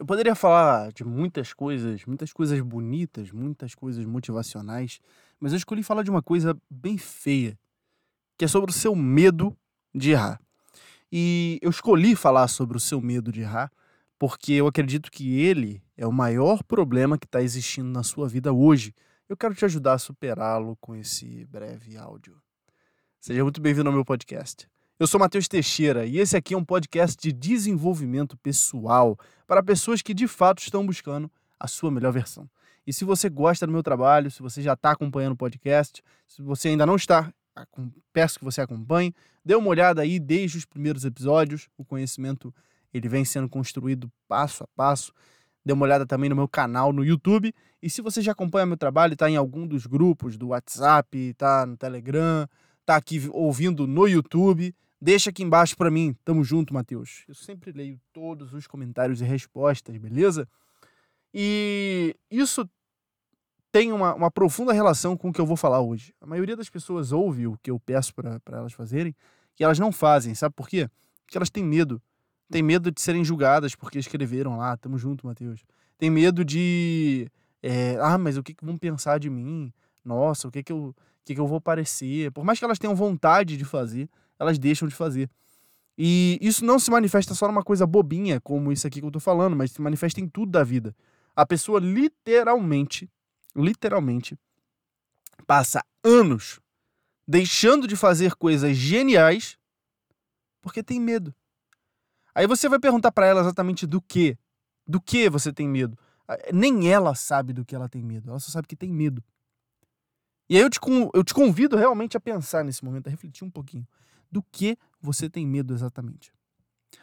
Eu poderia falar de muitas coisas, muitas coisas bonitas, muitas coisas motivacionais, mas eu escolhi falar de uma coisa bem feia, que é sobre o seu medo de errar. E eu escolhi falar sobre o seu medo de errar porque eu acredito que ele é o maior problema que está existindo na sua vida hoje. Eu quero te ajudar a superá-lo com esse breve áudio. Seja muito bem-vindo ao meu podcast. Eu sou Matheus Teixeira e esse aqui é um podcast de desenvolvimento pessoal para pessoas que de fato estão buscando a sua melhor versão. E se você gosta do meu trabalho, se você já está acompanhando o podcast, se você ainda não está, peço que você acompanhe, dê uma olhada aí desde os primeiros episódios. O conhecimento ele vem sendo construído passo a passo. Dê uma olhada também no meu canal no YouTube. E se você já acompanha meu trabalho, está em algum dos grupos do WhatsApp, está no Telegram, está aqui ouvindo no YouTube, Deixa aqui embaixo para mim. Tamo junto, Matheus. Eu sempre leio todos os comentários e respostas, beleza? E isso tem uma, uma profunda relação com o que eu vou falar hoje. A maioria das pessoas ouve o que eu peço para elas fazerem e elas não fazem. Sabe por quê? Porque elas têm medo. Tem medo de serem julgadas porque escreveram lá. Tamo junto, Matheus. Tem medo de. É, ah, mas o que, que vão pensar de mim? Nossa, o que, que, eu, que, que eu vou parecer? Por mais que elas tenham vontade de fazer, elas deixam de fazer. E isso não se manifesta só numa coisa bobinha, como isso aqui que eu tô falando, mas se manifesta em tudo da vida. A pessoa literalmente, literalmente, passa anos deixando de fazer coisas geniais porque tem medo. Aí você vai perguntar para ela exatamente do que? Do que você tem medo? Ah, nem ela sabe do que ela tem medo, ela só sabe que tem medo. E aí eu te, eu te convido realmente a pensar nesse momento, a refletir um pouquinho do que você tem medo exatamente.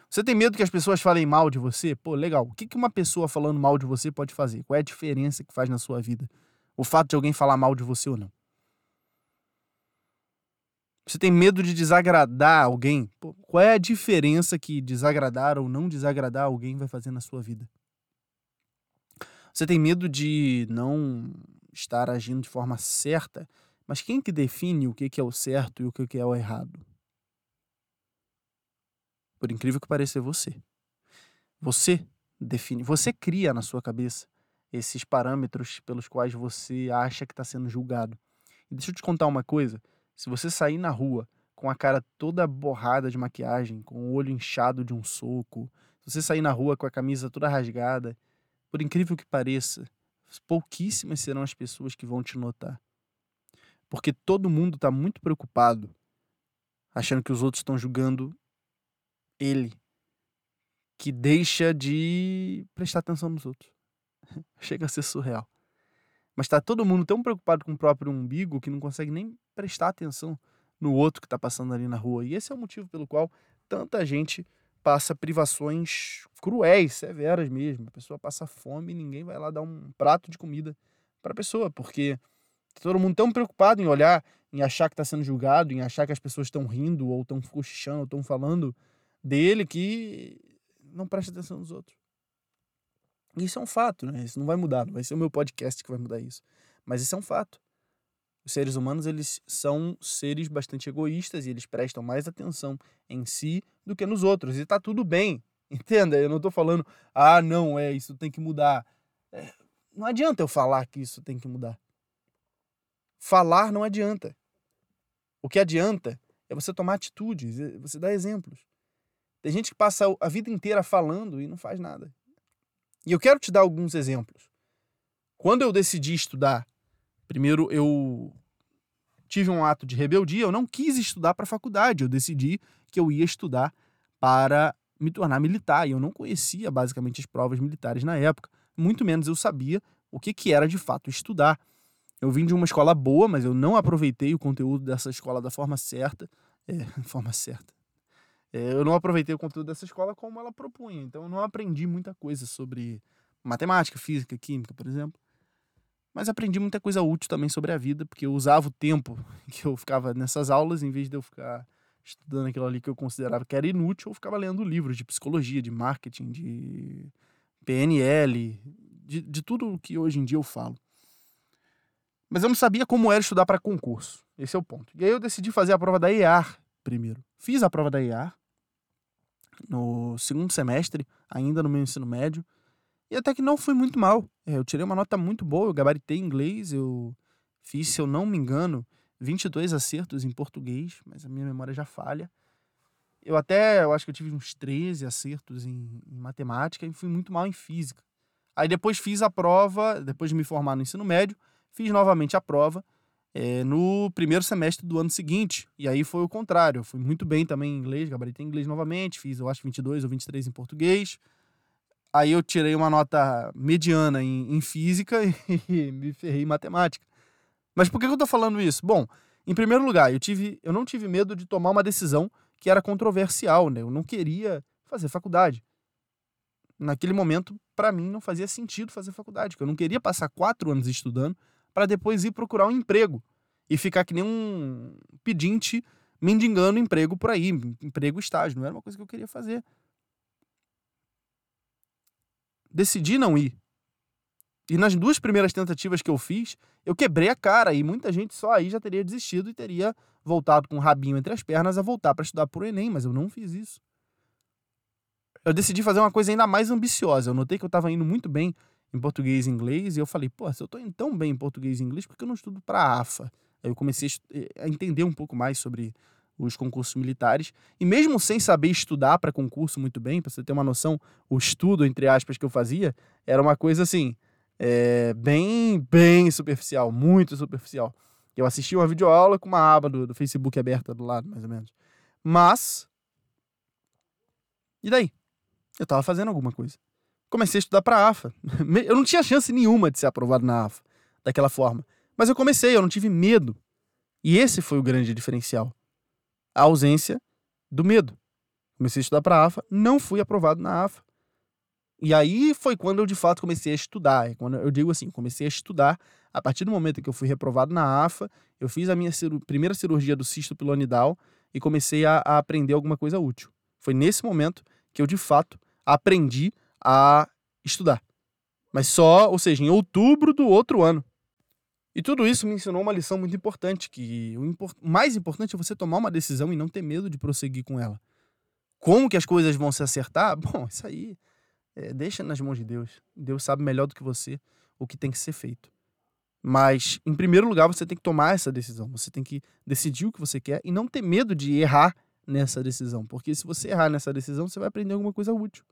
Você tem medo que as pessoas falem mal de você? Pô, legal. O que uma pessoa falando mal de você pode fazer? Qual é a diferença que faz na sua vida? O fato de alguém falar mal de você ou não? Você tem medo de desagradar alguém? Pô, qual é a diferença que desagradar ou não desagradar alguém vai fazer na sua vida? Você tem medo de não estar agindo de forma certa? Mas quem que define o que é o certo e o que é o errado? Por incrível que pareça, é você. Você define, você cria na sua cabeça esses parâmetros pelos quais você acha que está sendo julgado. E deixa eu te contar uma coisa: se você sair na rua com a cara toda borrada de maquiagem, com o olho inchado de um soco, se você sair na rua com a camisa toda rasgada, por incrível que pareça, pouquíssimas serão as pessoas que vão te notar. Porque todo mundo está muito preocupado, achando que os outros estão julgando ele que deixa de prestar atenção nos outros. Chega a ser surreal. Mas está todo mundo tão preocupado com o próprio umbigo que não consegue nem prestar atenção no outro que está passando ali na rua. E esse é o motivo pelo qual tanta gente passa privações cruéis, severas mesmo. A pessoa passa fome e ninguém vai lá dar um prato de comida para a pessoa, porque todo mundo tão preocupado em olhar, em achar que está sendo julgado, em achar que as pessoas estão rindo ou estão cochichando ou estão falando dele que não presta atenção nos outros. Isso é um fato, né? Isso não vai mudar, não vai ser o meu podcast que vai mudar isso. Mas isso é um fato. Os seres humanos, eles são seres bastante egoístas e eles prestam mais atenção em si do que nos outros. E tá tudo bem. Entenda? Eu não tô falando, ah, não, é, isso tem que mudar. É, não adianta eu falar que isso tem que mudar. Falar não adianta. O que adianta é você tomar atitudes, é você dar exemplos. Tem gente que passa a vida inteira falando e não faz nada. E eu quero te dar alguns exemplos. Quando eu decidi estudar, primeiro eu tive um ato de rebeldia, eu não quis estudar para a faculdade, eu decidi que eu ia estudar para me tornar militar, e eu não conhecia basicamente as provas militares na época, muito menos eu sabia o que, que era de fato estudar. Eu vim de uma escola boa, mas eu não aproveitei o conteúdo dessa escola da forma certa, é, forma certa. É, eu não aproveitei o conteúdo dessa escola como ela propunha. Então eu não aprendi muita coisa sobre matemática, física, química, por exemplo. Mas aprendi muita coisa útil também sobre a vida, porque eu usava o tempo que eu ficava nessas aulas, em vez de eu ficar estudando aquilo ali que eu considerava que era inútil, eu ficava lendo livros de psicologia, de marketing, de PNL, de, de tudo que hoje em dia eu falo. Mas eu não sabia como era estudar para concurso. Esse é o ponto. E aí eu decidi fazer a prova da EAR primeiro. Fiz a prova da EAR no segundo semestre, ainda no meu ensino médio. E até que não fui muito mal. É, eu tirei uma nota muito boa, eu gabaritei inglês, eu fiz, se eu não me engano, 22 acertos em português, mas a minha memória já falha. Eu até, eu acho que eu tive uns 13 acertos em, em matemática e fui muito mal em física. Aí depois fiz a prova, depois de me formar no ensino médio, fiz novamente a prova é, no primeiro semestre do ano seguinte. E aí foi o contrário. Eu fui muito bem também em inglês, gabaritei inglês novamente, fiz, eu acho, 22 ou 23 em português. Aí eu tirei uma nota mediana em, em física e, me ferrei em matemática. Mas por que eu tô falando isso? Bom, em primeiro lugar, eu, tive, eu não tive medo de tomar uma decisão que era controversial, né? Eu não queria fazer faculdade. Naquele momento, para mim, não fazia sentido fazer faculdade, porque eu não queria passar quatro anos estudando para depois ir procurar um emprego e ficar que nem um pedinte mendigando emprego por aí, emprego estágio. Não era uma coisa que eu queria fazer. Decidi não ir. E nas duas primeiras tentativas que eu fiz, eu quebrei a cara e muita gente só aí já teria desistido e teria voltado com o rabinho entre as pernas a voltar para estudar por Enem, mas eu não fiz isso. Eu decidi fazer uma coisa ainda mais ambiciosa. Eu notei que eu estava indo muito bem em português e inglês e eu falei, pô, se eu estou indo tão bem em português e inglês, por que eu não estudo para a AFA? Aí eu comecei a entender um pouco mais sobre os concursos militares. E mesmo sem saber estudar para concurso muito bem, para você ter uma noção, o estudo, entre aspas, que eu fazia, era uma coisa assim, é, bem, bem superficial, muito superficial. Eu assisti uma videoaula com uma aba do, do Facebook aberta do lado, mais ou menos. Mas. E daí? Eu estava fazendo alguma coisa. Comecei a estudar para AFA. Eu não tinha chance nenhuma de ser aprovado na AFA daquela forma. Mas eu comecei, eu não tive medo. E esse foi o grande diferencial. A ausência do medo. Comecei a estudar para a AFA, não fui aprovado na AFA. E aí foi quando eu de fato comecei a estudar. É quando eu digo assim, comecei a estudar a partir do momento que eu fui reprovado na AFA, eu fiz a minha primeira cirurgia do cisto pilonidal e comecei a, a aprender alguma coisa útil. Foi nesse momento que eu de fato aprendi a estudar. Mas só, ou seja, em outubro do outro ano. E tudo isso me ensinou uma lição muito importante, que o import mais importante é você tomar uma decisão e não ter medo de prosseguir com ela. Como que as coisas vão se acertar? Bom, isso aí é, deixa nas mãos de Deus. Deus sabe melhor do que você o que tem que ser feito. Mas, em primeiro lugar, você tem que tomar essa decisão. Você tem que decidir o que você quer e não ter medo de errar nessa decisão. Porque se você errar nessa decisão, você vai aprender alguma coisa útil.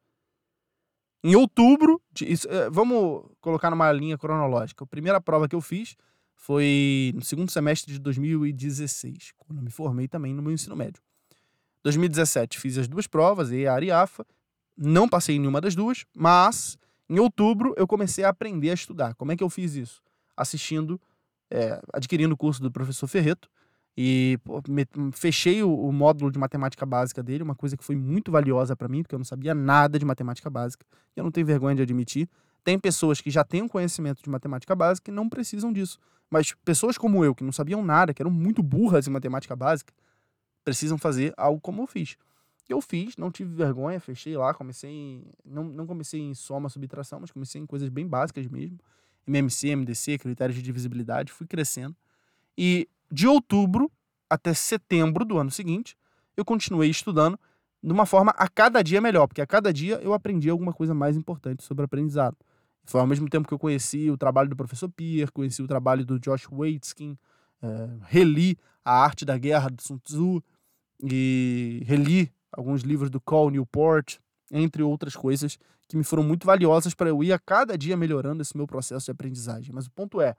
Em outubro, de, isso, é, vamos colocar numa linha cronológica. A primeira prova que eu fiz foi no segundo semestre de 2016, quando me formei também no meu ensino médio. 2017 fiz as duas provas, e a Ariafa. Não passei em nenhuma das duas, mas em outubro eu comecei a aprender a estudar. Como é que eu fiz isso? Assistindo, é, adquirindo o curso do professor Ferreto. E pô, me, fechei o, o, módulo de matemática básica dele, uma coisa que foi muito valiosa para mim, porque eu não sabia nada de matemática básica. E eu não tenho vergonha de admitir. Tem pessoas que já têm um conhecimento de matemática básica e não precisam disso. Mas pessoas como eu, que não sabiam nada, que eram muito burras em matemática básica, precisam fazer algo como eu fiz. Eu fiz, não tive vergonha, fechei lá, comecei em, não, não comecei em soma, subtração, mas comecei em coisas bem básicas mesmo. MMC, MDC, critérios de divisibilidade, fui crescendo. E de outubro até setembro do ano seguinte, eu continuei estudando de uma forma a cada dia melhor, porque a cada dia eu aprendi alguma coisa mais importante sobre aprendizado. Foi ao mesmo tempo que eu conheci o trabalho do professor Pierre, conheci o trabalho do Josh Waitzkin, é, reli A Arte da Guerra do Sun Tzu e reli alguns livros do Cole Newport, entre outras coisas que me foram muito valiosas para eu ir a cada dia melhorando esse meu processo de aprendizagem. Mas o ponto é,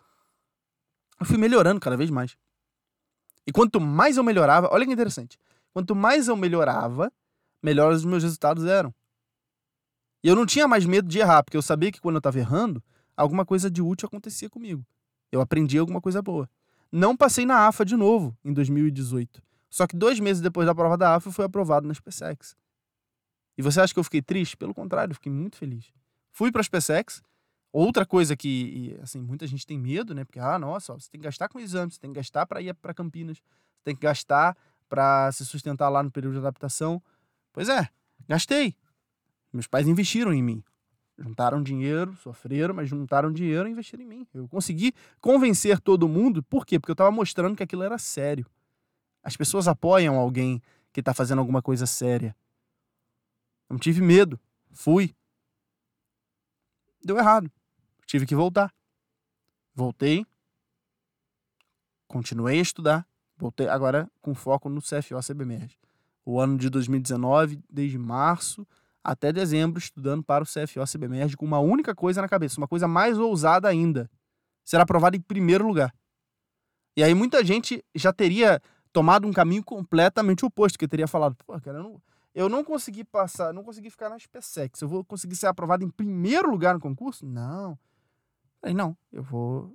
eu fui melhorando cada vez mais. E quanto mais eu melhorava, olha que interessante, quanto mais eu melhorava, melhores os meus resultados eram. E eu não tinha mais medo de errar, porque eu sabia que quando eu estava errando, alguma coisa de útil acontecia comigo. Eu aprendi alguma coisa boa. Não passei na AFA de novo em 2018. Só que dois meses depois da prova da AFA, eu fui aprovado na SpaceX. E você acha que eu fiquei triste? Pelo contrário, eu fiquei muito feliz. Fui para a SpaceX. Outra coisa que, assim, muita gente tem medo, né? Porque, ah, nossa, você tem que gastar com exame, você tem que gastar para ir para Campinas, você tem que gastar para se sustentar lá no período de adaptação. Pois é, gastei. Meus pais investiram em mim. Juntaram dinheiro, sofreram, mas juntaram dinheiro e investiram em mim. Eu consegui convencer todo mundo. Por quê? Porque eu estava mostrando que aquilo era sério. As pessoas apoiam alguém que está fazendo alguma coisa séria. Não tive medo. Fui. Deu errado. Tive que voltar. Voltei. Continuei a estudar. Voltei agora com foco no CFO CBMERG. O ano de 2019, desde março até dezembro, estudando para o CFO CBMERG com uma única coisa na cabeça, uma coisa mais ousada ainda. Será aprovado em primeiro lugar. E aí muita gente já teria tomado um caminho completamente oposto, que teria falado, pô, cara, eu não, eu não consegui passar, não consegui ficar na SpaceX, eu vou conseguir ser aprovado em primeiro lugar no concurso? Não. Aí não, eu vou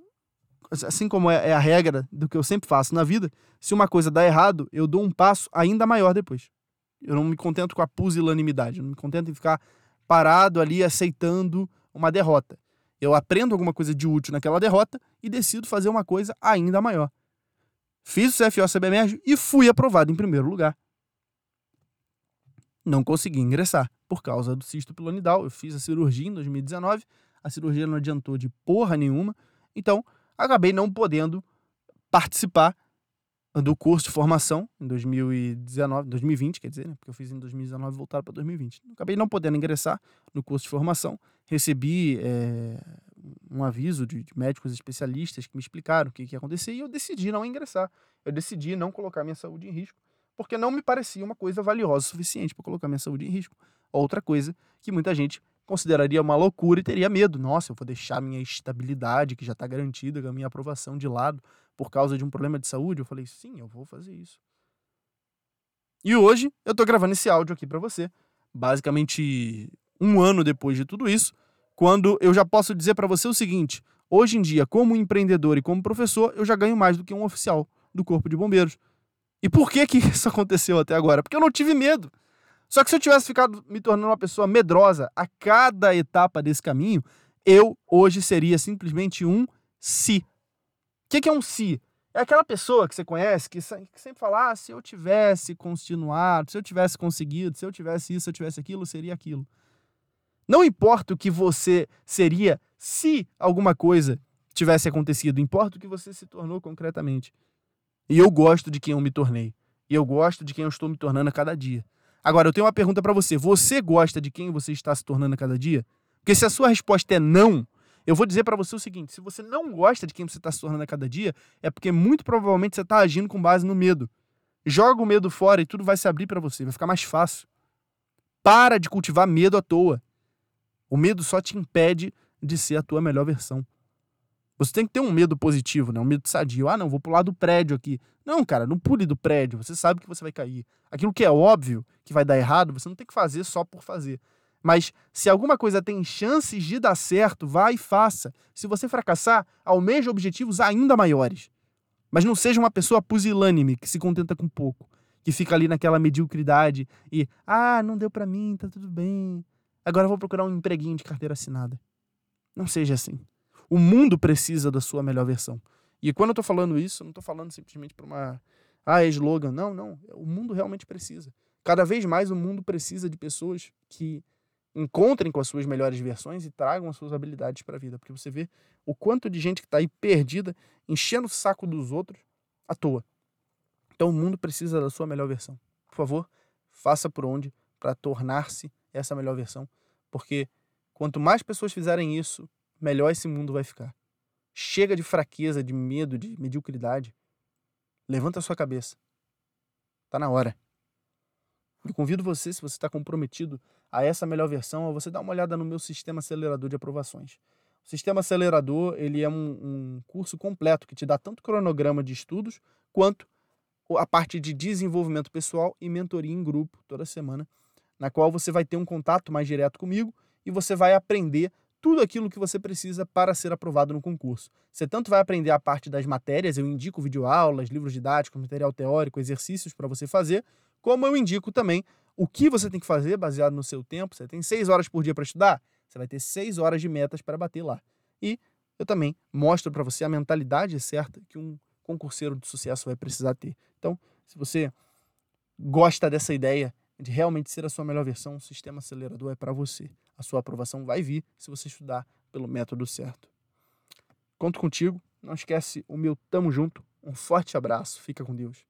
assim como é, é a regra do que eu sempre faço na vida, se uma coisa dá errado, eu dou um passo ainda maior depois. Eu não me contento com a pusilanimidade, eu não me contento em ficar parado ali aceitando uma derrota. Eu aprendo alguma coisa de útil naquela derrota e decido fazer uma coisa ainda maior. Fiz o CFO CBMERG e fui aprovado em primeiro lugar. Não consegui ingressar por causa do cisto pilonidal. Eu fiz a cirurgia em 2019, a cirurgia não adiantou de porra nenhuma. Então, acabei não podendo participar do curso de formação em 2019, 2020, quer dizer, né? porque eu fiz em 2019 e voltaram para 2020. Acabei não podendo ingressar no curso de formação. Recebi é, um aviso de, de, médicos especialistas que me explicaram o que, que ia acontecer e eu decidi não ingressar. Eu decidi não colocar minha saúde em risco, porque não me parecia uma coisa valiosa o suficiente para colocar minha saúde em risco. Outra coisa que muita gente consideraria uma loucura e teria medo. Nossa, eu vou deixar minha estabilidade, que já está garantida, a minha aprovação de lado por causa de um problema de saúde? Eu falei, sim, eu vou fazer isso. E hoje eu estou gravando esse áudio aqui para você, basicamente um ano depois de tudo isso, quando eu já posso dizer para você o seguinte: hoje em dia, como empreendedor e como professor, eu já ganho mais do que um oficial do Corpo de Bombeiros. E por que que isso aconteceu até agora? Porque eu não tive medo. Só que se eu tivesse ficado me tornando uma pessoa medrosa a cada etapa desse caminho, eu hoje seria simplesmente um si. O que, é um si? É aquela pessoa que você conhece que sempre fala: ah, se eu tivesse continuado, se eu tivesse conseguido, se eu tivesse isso, se eu tivesse aquilo, seria aquilo. Não importa o que você seria se alguma coisa tivesse acontecido, importa o que você se tornou concretamente. E eu gosto de quem eu me tornei. E eu gosto de quem eu estou me tornando a cada dia. Agora, eu tenho uma pergunta para você. Você gosta de quem você está se tornando a cada dia? Porque se a sua resposta é não, eu vou dizer para você o seguinte: se você não gosta de quem você está se tornando a cada dia, é porque muito provavelmente você está agindo com base no medo. Joga o medo fora e tudo vai se abrir para você, vai ficar mais fácil. Para de cultivar medo à toa. O medo só te impede de ser a tua melhor versão. Você tem que ter um medo positivo, né? Um medo sadio. Ah, não, vou pular do prédio aqui. Não, cara, não pule do prédio. Você sabe que você vai cair. Aquilo que é óbvio que vai dar errado, você não tem que fazer só por fazer. Mas se alguma coisa tem chances de dar certo, vá e faça. Se você fracassar, almeje objetivos ainda maiores. Mas não seja uma pessoa pusilânime que se contenta com pouco, que fica ali naquela mediocridade e, ah, não deu para mim, tá tudo bem. Agora vou procurar um empreguinho de carteira assinada. Não seja assim. O mundo precisa da sua melhor versão. E quando eu tô falando isso, eu não tô falando simplesmente para uma ah, é slogan. Não, não. O mundo realmente precisa. Cada vez mais o mundo precisa de pessoas que encontrem com as suas melhores versões e tragam as suas habilidades para a vida. Porque você vê o quanto de gente que está aí perdida, enchendo o saco dos outros à toa. Então o mundo precisa da sua melhor versão. Por favor, faça por onde para tornar-se essa melhor versão. Porque quanto mais pessoas fizerem isso, melhor esse mundo vai ficar. Chega de fraqueza, de medo, de mediocridade. Levanta a sua cabeça. Tá na hora. Eu convido você, se você está comprometido a essa melhor versão, a você dar uma olhada no meu sistema acelerador de aprovações. O sistema acelerador ele é um, um curso completo que te dá tanto cronograma de estudos quanto a parte de desenvolvimento pessoal e mentoria em grupo toda semana, na qual você vai ter um contato mais direto comigo e você vai aprender tudo aquilo que você precisa para ser aprovado no concurso. Você tanto vai aprender a parte das matérias, eu indico videoaulas, livros didáticos, material teórico, exercícios para você fazer, como eu indico também o que você tem que fazer baseado no seu tempo. Você tem seis horas por dia para estudar, você vai ter seis horas de metas para bater lá. E eu também mostro para você a mentalidade certa que um concurseiro de sucesso vai precisar ter. Então, se você gosta dessa ideia de realmente ser a sua melhor versão, o sistema acelerador é para você. A sua aprovação vai vir se você estudar pelo método certo. Conto contigo. Não esquece o meu tamo junto. Um forte abraço. Fica com Deus.